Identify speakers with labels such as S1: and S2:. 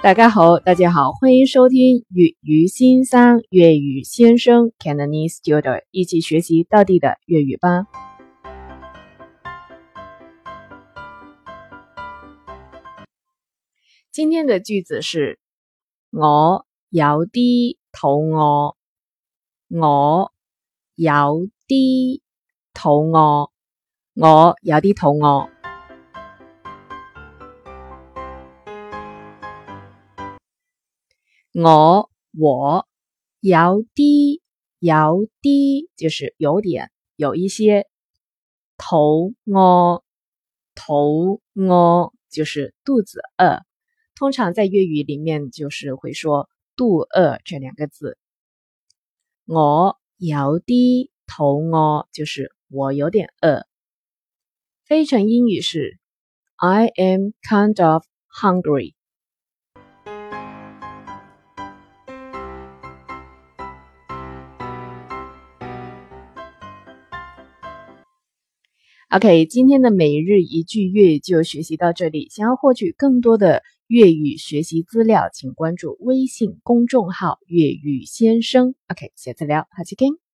S1: 大家好，大家好，欢迎收听粤语先生，粤语先生 c a n a o n Studer） 一起学习到底的粤语吧。今天的句子是：我有啲肚饿，我有啲肚饿，我有啲肚饿。我我有啲有啲就是有点有一些肚饿肚饿就是肚子饿，通常在粤语里面就是会说“肚饿”这两个字。我有啲肚饿，就是我有点饿。非常英语是 “I am kind of hungry”。OK，今天的每日一句粤语就学习到这里。想要获取更多的粤语学习资料，请关注微信公众号“粤语先生”。OK，下次聊，好，再见。